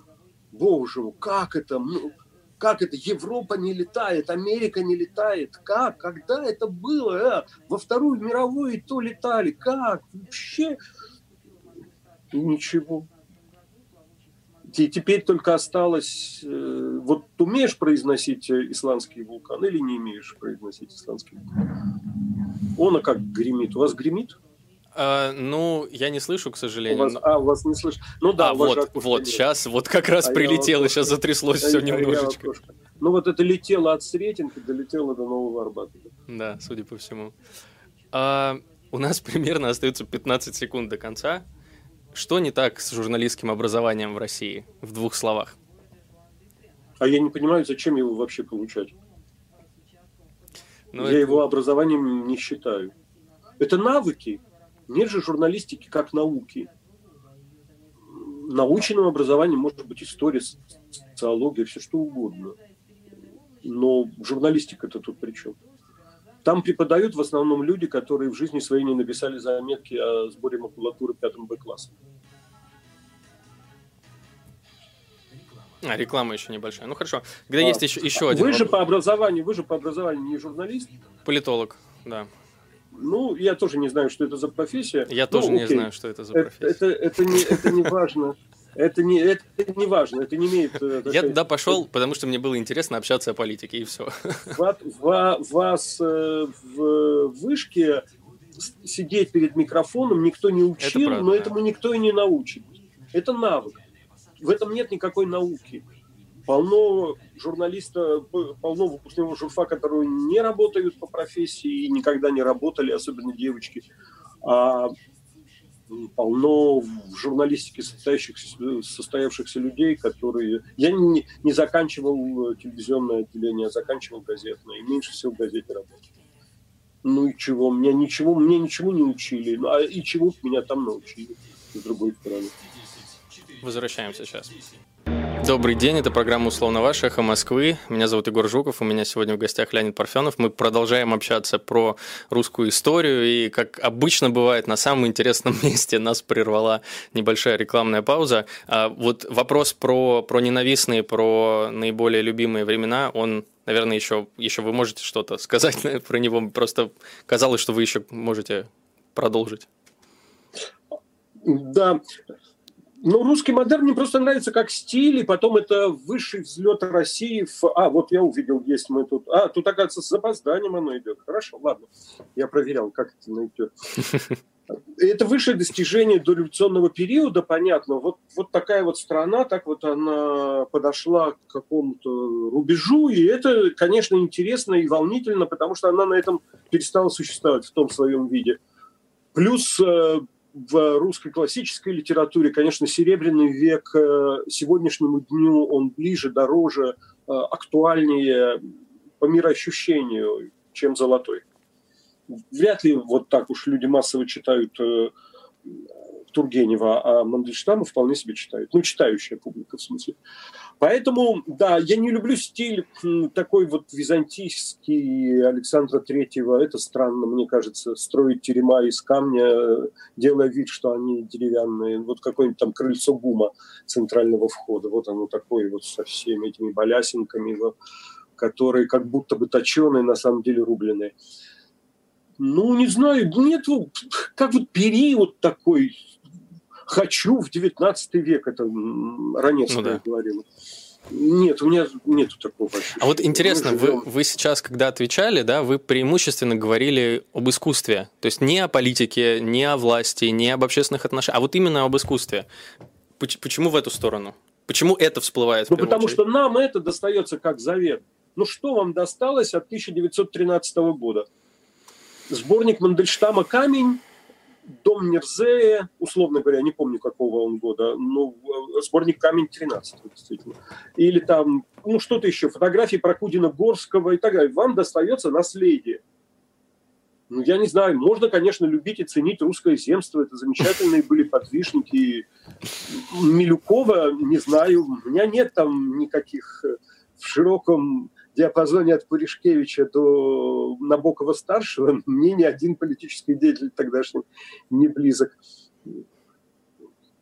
боже мой, как это, ну, как это? Европа не летает, Америка не летает. Как? Когда это было? А? Во Вторую мировую и то летали. Как? Вообще ничего. И теперь только осталось... Э, вот умеешь произносить исландский вулкан или не умеешь произносить исландский вулкан? Он а как гремит? У вас гремит?
А, ну, я не слышу, к сожалению.
У вас, а, у вас не слышу. Ну да,
а, вот, вот, сейчас, вот как раз а прилетело, сейчас затряслось а все немножечко.
Ну вот это летело от Сретенки, долетело до Нового Арбата.
Да, судя по всему. А, у нас примерно остается 15 секунд до конца. Что не так с журналистским образованием в России? В двух словах.
А я не понимаю, зачем его вообще получать. Но ну, я это... его образованием не считаю. Это навыки, нет же журналистики как науки. Научным образованием может быть история, социология, все что угодно. Но журналистика-то тут при чем? Там преподают в основном люди, которые в жизни своей не написали заметки о сборе макулатуры пятым Б-классом.
А, реклама еще небольшая. Ну хорошо. Когда а, есть еще, еще один.
Вы вопрос. же по образованию, вы же по образованию не журналист?
Политолог, да.
Ну, я тоже не знаю, что это за профессия.
Я ну, тоже окей. не знаю, что это за профессия.
Это, это, это, не, это не важно. Это не, это не важно, это не имеет...
Э, я туда пошел, потому что мне было интересно общаться о политике, и все.
Вас, вас э, в вышке сидеть перед микрофоном никто не учил, правда, но этому никто и не научит. Это навык. В этом нет никакой науки полно журналиста, полно выпускников журфа, которые не работают по профессии и никогда не работали, особенно девочки. А полно в журналистике состоявшихся, состоявшихся людей, которые... Я не, не заканчивал телевизионное отделение, а заканчивал газетное, и меньше всего в газете работал. Ну и чего? Меня ничего, мне ничего не учили. Ну, а и чего меня там научили, с другой стороны.
Возвращаемся сейчас. Добрый день, это программа «Условно ваш», «Эхо Москвы». Меня зовут Егор Жуков, у меня сегодня в гостях Леонид Парфенов. Мы продолжаем общаться про русскую историю, и, как обычно бывает, на самом интересном месте нас прервала небольшая рекламная пауза. А вот вопрос про, про ненавистные, про наиболее любимые времена, он наверное, еще, еще вы можете что-то сказать про него. Просто казалось, что вы еще можете продолжить.
Да, ну, русский модерн мне просто нравится как стиль, и потом это высший взлет России. В... А, вот я увидел, есть мы тут. А, тут, оказывается, с запозданием оно идет. Хорошо, ладно. Я проверял, как это найдет. Это высшее достижение дореволюционного периода, понятно. Вот, вот такая вот страна, так вот она подошла к какому-то рубежу, и это, конечно, интересно и волнительно, потому что она на этом перестала существовать в том своем виде. Плюс э, в русской классической литературе, конечно, Серебряный век э, сегодняшнему дню он ближе, дороже, э, актуальнее по мироощущению, чем Золотой. Вряд ли вот так уж люди массово читают э, Тургенева, а Мандельштама вполне себе читают. Ну, читающая публика, в смысле. Поэтому, да, я не люблю стиль такой вот византийский Александра Третьего. Это странно, мне кажется, строить терема из камня, делая вид, что они деревянные. Вот какое-нибудь там крыльцо бума центрального входа. Вот оно такое вот со всеми этими балясинками, которые как будто бы точеные, на самом деле рубленые. Ну, не знаю, нет, как вот период такой, хочу в 19 век, это Ранецкая ну, да. говорила. Нет, у меня нету такого ощущения.
А вот интересно, вы, вы сейчас, когда отвечали, да, вы преимущественно говорили об искусстве. То есть не о политике, не о власти, не об общественных отношениях, а вот именно об искусстве. Почему в эту сторону? Почему это всплывает?
Ну, потому очередь? что нам это достается как завет. Ну, что вам досталось от 1913 года? Сборник Мандельштама «Камень», Дом Нерзея, условно говоря, не помню какого он года, но э, сборник «Камень» 13 действительно. Или там, ну что-то еще, фотографии Прокудина Горского и так далее. Вам достается наследие. Ну, я не знаю, можно, конечно, любить и ценить русское земство. Это замечательные были подвижники. Милюкова, не знаю, у меня нет там никаких э, в широком диапазоне от Пуришкевича до Набокова-старшего мне ни один политический деятель тогдашний не близок.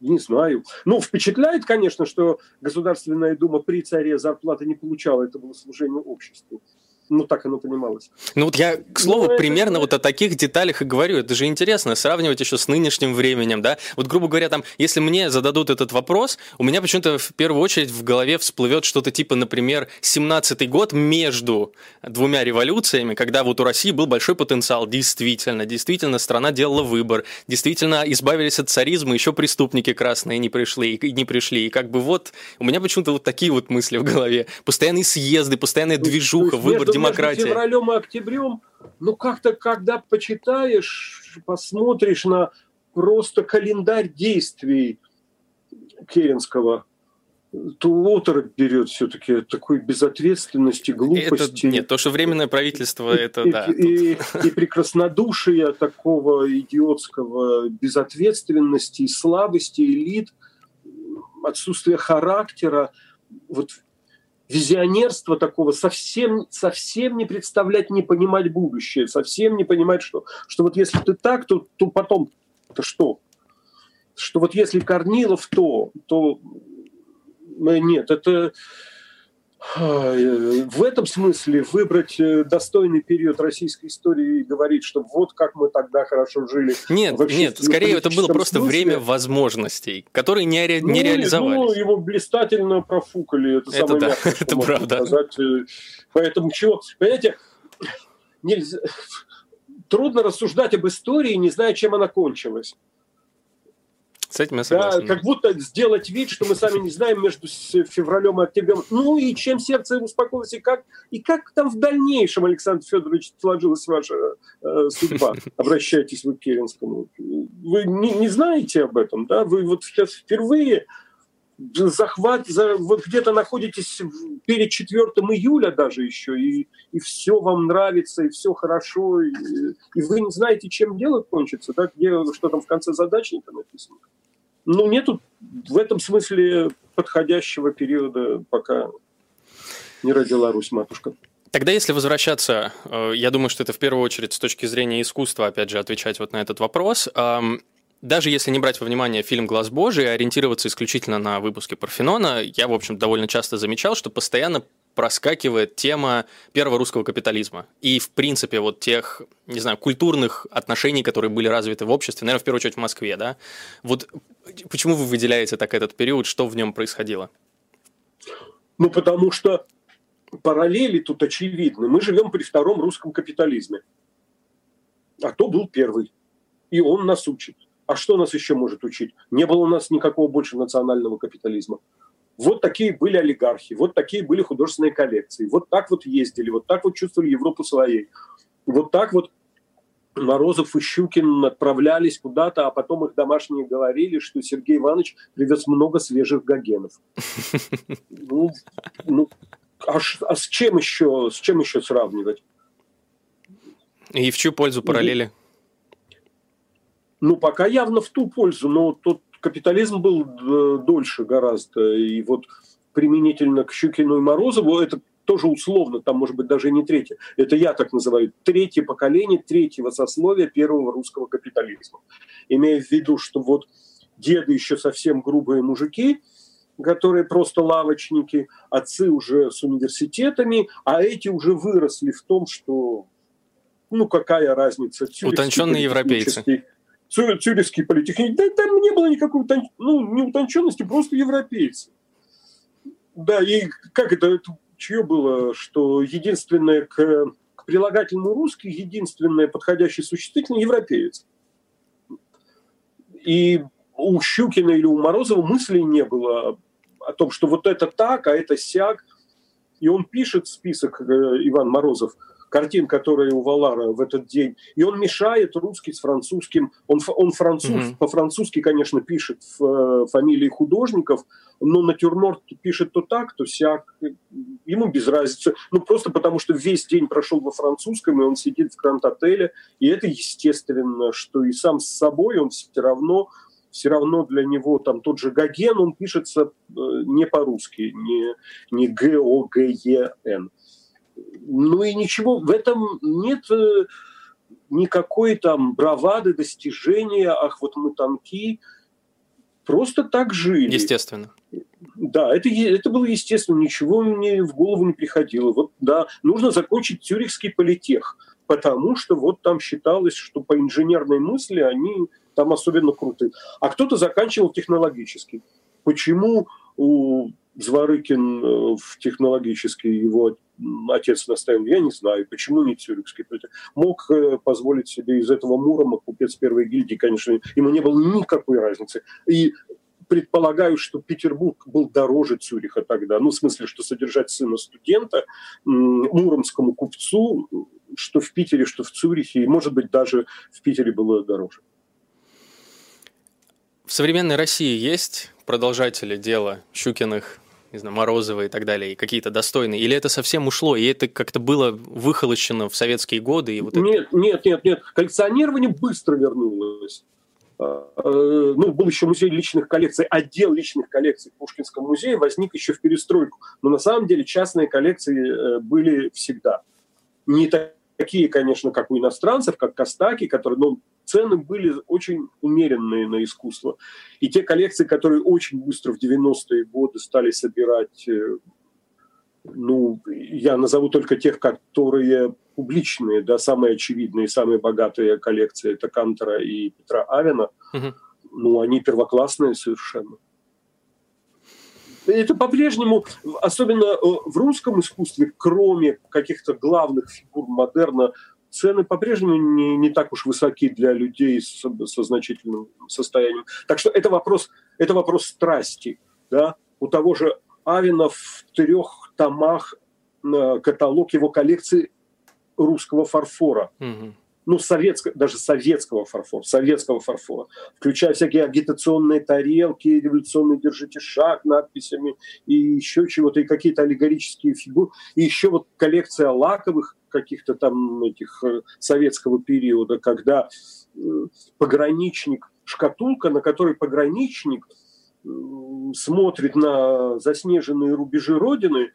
Не знаю. Ну, впечатляет, конечно, что Государственная Дума при царе зарплаты не получала. Это было служение обществу. Ну, так оно понималось.
Ну, вот я, к слову, ну, примерно это... вот о таких деталях и говорю. Это же интересно, сравнивать еще с нынешним временем, да? Вот, грубо говоря, там, если мне зададут этот вопрос, у меня почему-то в первую очередь в голове всплывет что-то типа, например, 17-й год между двумя революциями, когда вот у России был большой потенциал, действительно, действительно, страна делала выбор, действительно, избавились от царизма, еще преступники красные не пришли, и не пришли, и как бы вот, у меня почему-то вот такие вот мысли в голове. Постоянные съезды, постоянная движуха, выбор демократия.
Между февралем и октябрем, ну как-то, когда почитаешь, посмотришь на просто календарь действий Керенского, то оторопь берет все-таки такой безответственности, глупости.
Это, нет, то, что временное правительство, и, это
и,
да.
И, и, и прекраснодушие такого идиотского безответственности, и слабости элит, отсутствие характера. Вот визионерства такого, совсем, совсем не представлять, не понимать будущее, совсем не понимать, что, что вот если ты так, то, то потом то что? Что вот если Корнилов то, то нет, это в этом смысле выбрать э, достойный период российской истории и говорить, что вот как мы тогда хорошо жили.
Нет, нет, скорее это было просто смысле. время возможностей, которые не, ре, не ну, реализовались. Ну,
его блистательно профукали, это, это самое да, мягкое, это правда. Сказать. Э, поэтому чего, понимаете, нельзя, трудно рассуждать об истории, не зная, чем она кончилась.
С этим я согласен.
Да, как будто сделать вид, что мы сами не знаем между февралем и октябрем. Ну и чем сердце успокоилось, и как, и как там в дальнейшем, Александр Федорович, сложилась ваша э, судьба? Обращайтесь вы к Керенскому. Вы не, не знаете об этом, да? Вы вот сейчас впервые захват, за, вот где-то находитесь перед 4 июля даже еще, и, и все вам нравится, и все хорошо, и, и вы не знаете, чем дело кончится, да, где, что там в конце задачника написано. Ну, нету в этом смысле подходящего периода, пока не родила Русь матушка.
Тогда, если возвращаться, э, я думаю, что это в первую очередь с точки зрения искусства, опять же, отвечать вот на этот вопрос. Даже если не брать во внимание фильм «Глаз Божий» и ориентироваться исключительно на выпуске Парфенона, я, в общем, довольно часто замечал, что постоянно проскакивает тема первого русского капитализма и, в принципе, вот тех, не знаю, культурных отношений, которые были развиты в обществе, наверное, в первую очередь в Москве, да? Вот почему вы выделяете так этот период, что в нем происходило?
Ну, потому что параллели тут очевидны. Мы живем при втором русском капитализме, а то был первый, и он нас учит. А что нас еще может учить? Не было у нас никакого больше национального капитализма. Вот такие были олигархи, вот такие были художественные коллекции, вот так вот ездили, вот так вот чувствовали Европу своей, вот так вот Морозов и Щукин отправлялись куда-то, а потом их домашние говорили, что Сергей Иванович привез много свежих гогенов. Ну, ну а, а с чем еще, с чем еще сравнивать?
И в чью пользу параллели?
Ну, пока явно в ту пользу, но тот капитализм был э, дольше гораздо. И вот применительно к Щукину и Морозову, это тоже условно, там может быть даже не третье, это я так называю, третье поколение третьего сословия первого русского капитализма. Имея в виду, что вот деды еще совсем грубые мужики, которые просто лавочники, отцы уже с университетами, а эти уже выросли в том, что ну какая разница.
Утонченные европейцы.
Цюрихский политехник. Да там не было никакой ну, не утонченности, просто европейцы. Да, и как это, это чье было, что единственное к, к прилагательному русский, единственное подходящее существительное европеец. И у Щукина или у Морозова мыслей не было о том, что вот это так, а это сяк. И он пишет список, э, Иван Морозов – картин, которые у Валара в этот день. И он мешает русский с французским. Он, он француз, mm-hmm. по-французски, конечно, пишет в, э, фамилии художников, но натюрморт пишет то так, то сяк. Ему без разницы. Ну, просто потому, что весь день прошел во французском, и он сидит в Гранд-отеле. И это естественно, что и сам с собой он все равно все равно для него там тот же Гоген, он пишется э, не по-русски, не, не Г-О-Г-Е-Н. Ну и ничего, в этом нет э, никакой там бравады, достижения, ах, вот мы такие, просто так жили.
Естественно.
Да, это, это было естественно, ничего мне в голову не приходило. Вот, да, нужно закончить Цюрихский политех, потому что вот там считалось, что по инженерной мысли они там особенно крутые. А кто-то заканчивал технологический. Почему у Зворыкин э, в технологический его отец наставил, я не знаю, почему не Цюрихский. Мог э, позволить себе из этого Мурома, купец первой гильдии, конечно, ему не было никакой разницы. И предполагаю, что Петербург был дороже Цюриха тогда. Ну, в смысле, что содержать сына студента муромскому купцу, что в Питере, что в Цюрихе, и, может быть, даже в Питере было дороже.
В современной России есть продолжатели дела Щукиных, не знаю, Морозова и так далее, и какие-то достойные? Или это совсем ушло, и это как-то было выхолощено в советские годы? И вот
нет, это... нет, нет, нет. Коллекционирование быстро вернулось. А, э, ну, был еще музей личных коллекций, отдел личных коллекций в музее возник еще в перестройку. Но на самом деле частные коллекции э, были всегда. Не такие, конечно, как у иностранцев, как Костаки, которые, ну, цены были очень умеренные на искусство. И те коллекции, которые очень быстро в 90-е годы стали собирать, э, ну, я назову только тех, которые публичные, да, самые очевидные, самые богатые коллекции, это Кантера и Петра Авина, угу. ну, они первоклассные совершенно. Это по-прежнему, особенно э, в русском искусстве, кроме каких-то главных фигур модерна, цены по-прежнему не, не так уж высоки для людей с, со значительным состоянием. Так что это вопрос, это вопрос страсти. Да? У того же Авина в трех томах э, каталог его коллекции русского фарфора. Угу. Ну, советского, даже советского фарфора, советского фарфора, включая всякие агитационные тарелки, революционный держите шаг надписями и еще чего-то, и какие-то аллегорические фигуры, и еще вот коллекция лаковых каких-то там этих э, советского периода, когда пограничник, шкатулка, на которой пограничник смотрит на заснеженные рубежи Родины,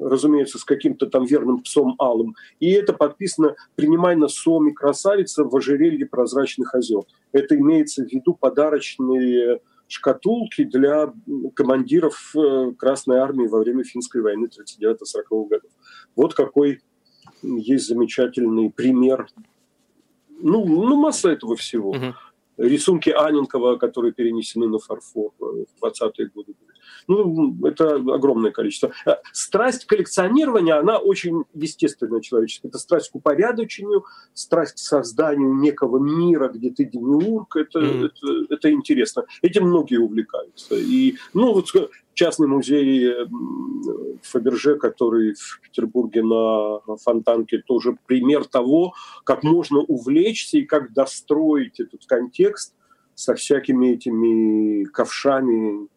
разумеется, с каким-то там верным псом алым. И это подписано «Принимай на соми красавица в ожерелье прозрачных озер». Это имеется в виду подарочные шкатулки для командиров э, Красной Армии во время финской войны 39-40 годов. Вот какой есть замечательный пример. Ну, ну масса этого всего. Угу. Рисунки Аненкова, которые перенесены на фарфор в 20-е годы. Ну, это огромное количество. Э, страсть коллекционирования, она очень естественная человеческая. Это страсть к упорядочению, страсть к созданию некого мира, где ты демиург. Это, mm. это, это интересно. Этим многие увлекаются. И, ну, вот частный музей Фаберже, который в Петербурге на Фонтанке, тоже пример того, как можно увлечься и как достроить этот контекст со всякими этими ковшами,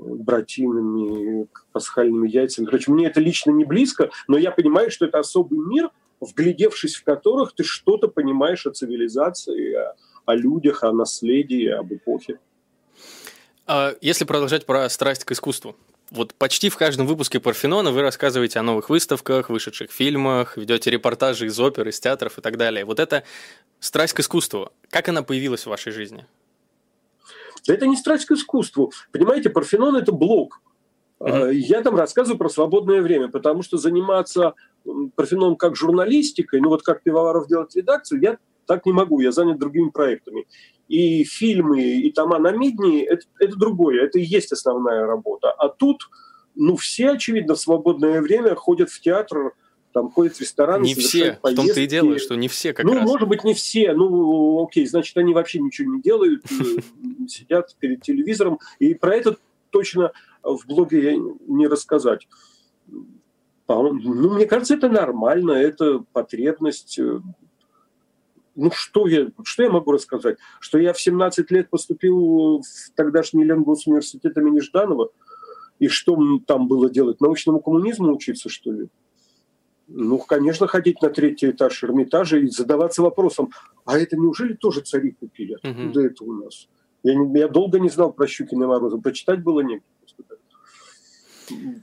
братинами, пасхальными яйцами. Короче, мне это лично не близко, но я понимаю, что это особый мир, вглядевшись в которых ты что-то понимаешь о цивилизации, о, о людях, о наследии, об эпохе.
А если продолжать про страсть к искусству, вот почти в каждом выпуске Парфенона вы рассказываете о новых выставках, вышедших фильмах, ведете репортажи из опер, из театров и так далее. Вот эта страсть к искусству, как она появилась в вашей жизни?
Да это не страсть к искусству. Понимаете, Парфенон – это блог. Mm-hmm. Я там рассказываю про свободное время, потому что заниматься Парфеноном как журналистикой, ну вот как Пивоваров делает редакцию, я так не могу, я занят другими проектами. И фильмы, и тома на Мидни это, это другое, это и есть основная работа. А тут, ну, все, очевидно, в свободное время ходят в театр, там ходят в рестораны,
Не все, поездки. в том-то и дело, что не все как
ну,
раз.
Ну, может быть, не все, ну, окей, значит, они вообще ничего не делают, сидят перед телевизором, и про это точно в блоге не рассказать. Ну, мне кажется, это нормально, это потребность. Ну, что я, что я могу рассказать? Что я в 17 лет поступил в тогдашний Ленгос университет имени Жданова, и что там было делать? Научному коммунизму учиться, что ли? Ну, конечно, ходить на третий этаж Эрмитажа и задаваться вопросом, а это неужели тоже цари купили? Откуда угу. это у нас? Я, не, я долго не знал про Щукина и Мороза, прочитать было негде.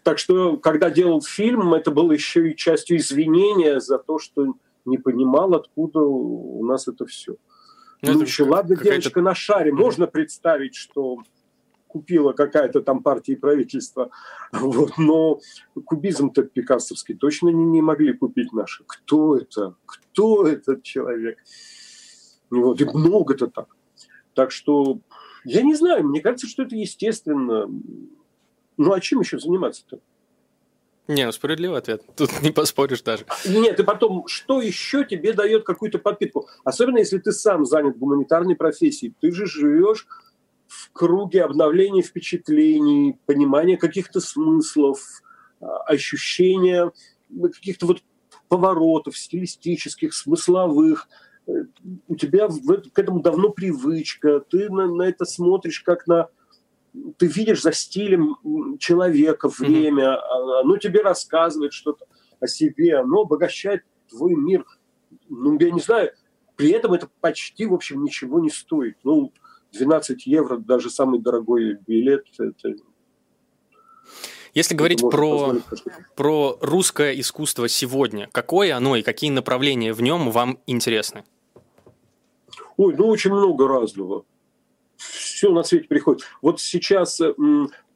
Так что, когда делал фильм, это было еще и частью извинения за то, что не понимал, откуда у нас это все. Ну, ну еще ладно, девочка на шаре. Можно представить, что купила какая-то там партия и правительство. Вот, но кубизм-то пикассовский точно не, не могли купить наши. Кто это? Кто этот человек? Вот, и много-то так. Так что я не знаю, мне кажется, что это естественно. Ну а чем еще заниматься-то?
Не, ну справедливый ответ. Тут не поспоришь даже.
Нет, и потом, что еще тебе дает какую-то подпитку? Особенно если ты сам занят гуманитарной профессией. Ты же живешь в круге обновления впечатлений, понимания каких-то смыслов, а, ощущения каких-то вот поворотов стилистических, смысловых. У тебя к этому давно привычка, ты на, на это смотришь как на... Ты видишь за стилем человека время, mm-hmm. оно тебе рассказывает что-то о себе, оно обогащает твой мир. Ну, я не знаю, при этом это почти, в общем, ничего не стоит. Ну, 12 евро, даже самый дорогой билет, это
если говорить про, про русское искусство сегодня, какое оно и какие направления в нем вам интересны?
Ой, ну очень много разного. Все на свете приходит. Вот сейчас,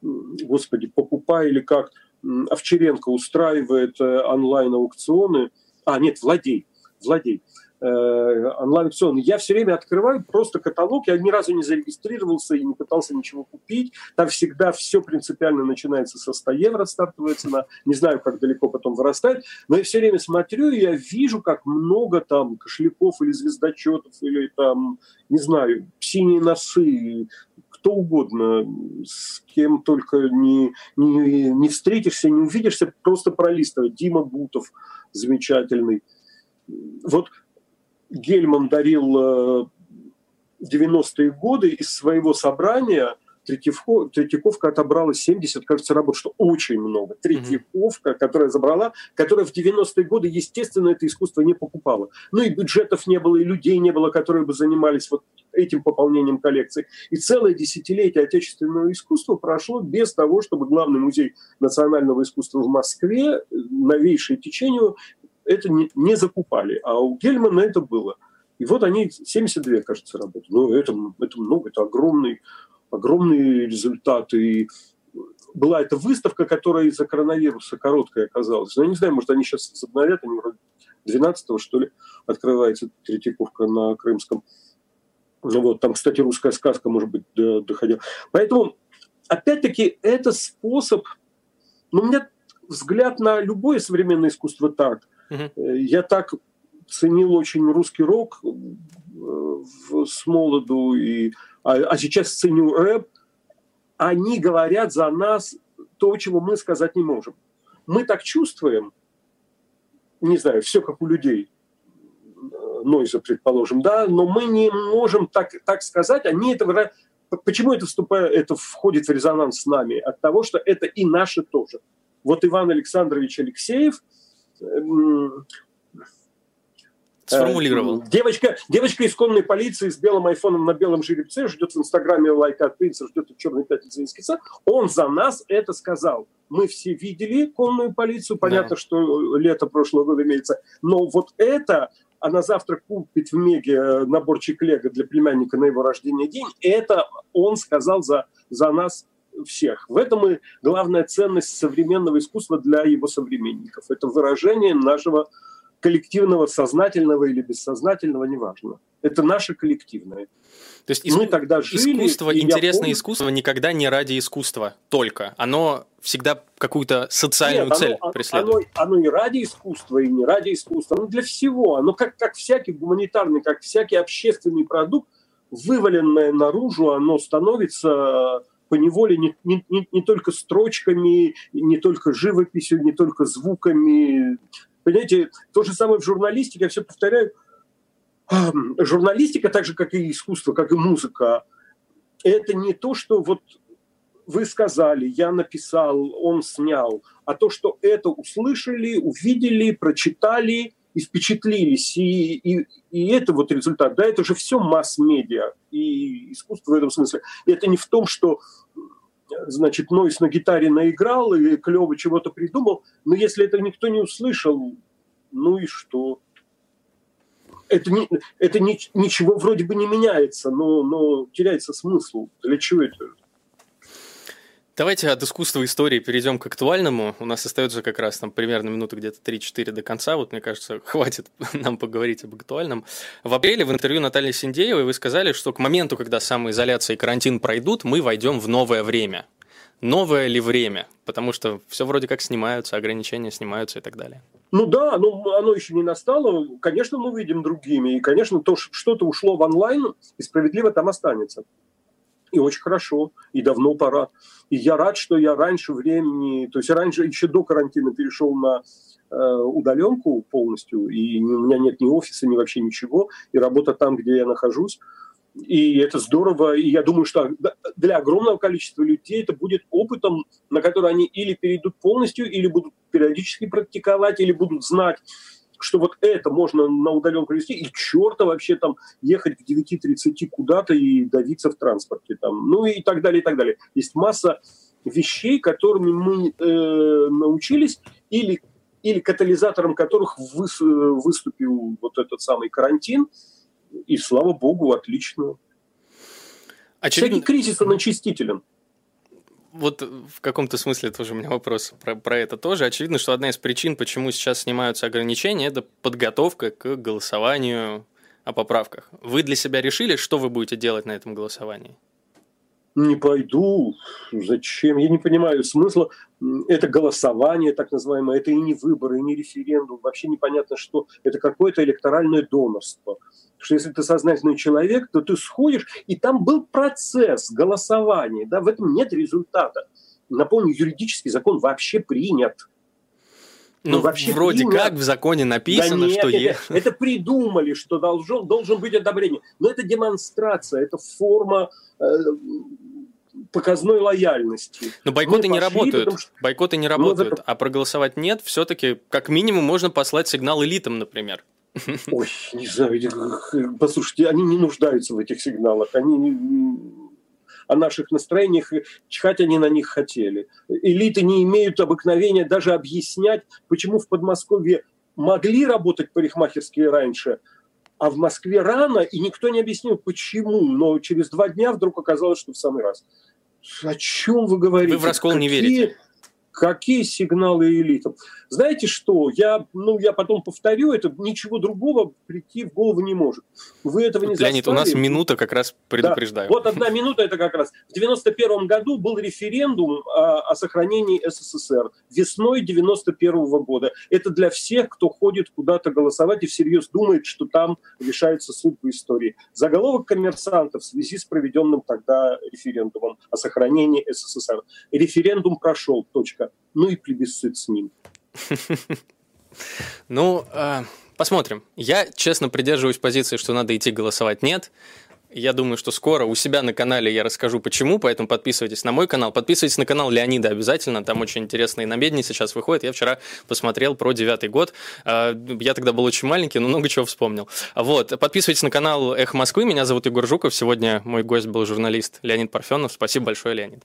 господи, покупай или как, Овчаренко устраивает э, онлайн-аукционы. А, нет, Владей. Владей Э, онлайн-аукцион. Я все время открываю просто каталог, я ни разу не зарегистрировался и не пытался ничего купить. Там всегда все принципиально начинается со 100 евро стартовая цена. Не знаю, как далеко потом вырастает, но я все время смотрю, и я вижу, как много там кошельков или звездочетов, или там, не знаю, синие носы, кто угодно, с кем только не, не, не встретишься, не увидишься, просто пролистывать. Дима Бутов замечательный. Вот Гельман дарил в э, 90-е годы из своего собрания Третьяковка отобрала 70, кажется, работ, что очень много. Третьяковка, которая забрала, которая в 90-е годы, естественно, это искусство не покупала. Ну и бюджетов не было, и людей не было, которые бы занимались вот этим пополнением коллекции. И целое десятилетие отечественного искусства прошло без того, чтобы главный музей национального искусства в Москве, э, новейшее течение, это не, не закупали, а у Гельмана это было. И вот они 72, кажется, работают. Ну, это, это много, это огромный, огромный результат. И была эта выставка, которая из-за коронавируса короткая оказалась. Ну, я не знаю, может, они сейчас возобновят, они вроде 12-го, что ли, открывается Третьяковка на Крымском. Ну, вот, там, кстати, русская сказка, может быть, доходила. Поэтому, опять-таки, это способ... Ну, у меня взгляд на любое современное искусство так. Угу. Я так ценил очень русский рок э, с молоду, и, а, а сейчас ценю рэп. они говорят за нас то, чего мы сказать не можем. Мы так чувствуем, не знаю, все как у людей, Нойза, предположим, да, но мы не можем так, так сказать, они это Почему это, вступает, это входит в резонанс с нами? От того, что это и наше тоже. Вот Иван Александрович Алексеев
сформулировал.
Э, девочка, девочка из конной полиции с белым айфоном на белом жеребце ждет в Инстаграме лайка от принца, ждет в черной пятнице из кица. Он за нас это сказал. Мы все видели конную полицию, понятно, да. что лето прошлого года имеется. Но вот это, она завтра купит в Меге э, наборчик Лего для племянника на его рождение день, это он сказал за, за нас всех. В этом и главная ценность современного искусства для его современников. Это выражение нашего коллективного, сознательного или бессознательного, неважно. Это наше коллективное.
То есть мы тогда жили, искусство, интересное помню... искусство никогда не ради искусства только. Оно всегда какую-то социальную Нет, цель оно, преследует.
Оно, оно и ради искусства, и не ради искусства. Оно для всего. Оно как, как всякий гуманитарный, как всякий общественный продукт, вываленное наружу, оно становится по неволе не, не, не, не только строчками, не только живописью, не только звуками, Понимаете, то же самое в журналистике, я все повторяю, журналистика, так же, как и искусство, как и музыка, это не то, что вот вы сказали, я написал, он снял, а то, что это услышали, увидели, прочитали и впечатлились. И, и, и это вот результат. Да, это же все масс-медиа и искусство в этом смысле. И это не в том, что значит, Нойс на гитаре наиграл и клево чего-то придумал, но если это никто не услышал, ну и что? Это, не, это не, ничего вроде бы не меняется, но, но теряется смысл. Для чего это?
Давайте от искусства истории перейдем к актуальному. У нас остается как раз там примерно минуты где-то 3-4 до конца. Вот, мне кажется, хватит нам поговорить об актуальном. В апреле в интервью Натальи Синдеевой вы сказали, что к моменту, когда самоизоляция и карантин пройдут, мы войдем в новое время. Новое ли время? Потому что все вроде как снимаются, ограничения снимаются и так далее.
Ну да, но оно еще не настало. Конечно, мы видим другими. И, конечно, то, что-то ушло в онлайн, и справедливо там останется. И очень хорошо, и давно пора. И я рад, что я раньше времени, то есть раньше, еще до карантина перешел на э, удаленку полностью, и у меня нет ни офиса, ни вообще ничего, и работа там, где я нахожусь. И это здорово, и я думаю, что для огромного количества людей это будет опытом, на который они или перейдут полностью, или будут периодически практиковать, или будут знать, что вот это можно на удаленку вести, и черта вообще там ехать в 9.30 куда-то и давиться в транспорте там, ну и так далее, и так далее. Есть масса вещей, которыми мы э, научились, или, или катализатором которых выс, выступил вот этот самый карантин, и слава богу, отлично. Очевидно... Всякий кризис, он очистителен
вот в каком-то смысле тоже у меня вопрос про, про это тоже. Очевидно, что одна из причин, почему сейчас снимаются ограничения, это подготовка к голосованию о поправках. Вы для себя решили, что вы будете делать на этом голосовании?
Не пойду. Зачем? Я не понимаю смысла. Это голосование, так называемое, это и не выборы, и не референдум. Вообще непонятно, что это какое-то электоральное донорство что если ты сознательный человек, то ты сходишь, и там был процесс голосования, да, в этом нет результата. Напомню, юридический закон вообще принят.
Ну, ну вообще вроде принят. как в законе написано,
да нет,
что
это, есть. Это придумали, что должен, должен быть одобрение. Но это демонстрация, это форма э, показной лояльности.
Но бойкоты не работают. Потому, что... Бойкоты не работают, ну, а проголосовать нет, все-таки как минимум можно послать сигнал элитам, например.
Ой, не знаю, послушайте, они не нуждаются в этих сигналах, они о наших настроениях, чихать они на них хотели. Элиты не имеют обыкновения даже объяснять, почему в Подмосковье могли работать парикмахерские раньше, а в Москве рано, и никто не объяснил, почему. Но через два дня вдруг оказалось, что в самый раз. О чем вы говорите?
Вы в раскол Какие... не верите?
Какие сигналы элитам? Знаете что? Я, ну, я потом повторю, это ничего другого прийти в голову не может. Вы этого не
Леонид,
заставили.
у нас минута как раз предупреждаю.
Да. Вот одна минута это как раз. В 91 году был референдум о, о сохранении СССР. Весной 91 -го года. Это для всех, кто ходит куда-то голосовать и всерьез думает, что там решается судьба истории. Заголовок коммерсанта в связи с проведенным тогда референдумом о сохранении СССР. Референдум прошел. Точка ну и плебисцит с ним.
Ну, а, посмотрим. Я, честно, придерживаюсь позиции, что надо идти голосовать нет. Я думаю, что скоро у себя на канале я расскажу почему, поэтому подписывайтесь на мой канал. Подписывайтесь на канал Леонида обязательно, там очень интересные намедни сейчас выходят. Я вчера посмотрел про девятый год. А, я тогда был очень маленький, но много чего вспомнил. Вот, подписывайтесь на канал Эх Москвы. Меня зовут Егор Жуков. Сегодня мой гость был журналист Леонид Парфенов. Спасибо большое, Леонид.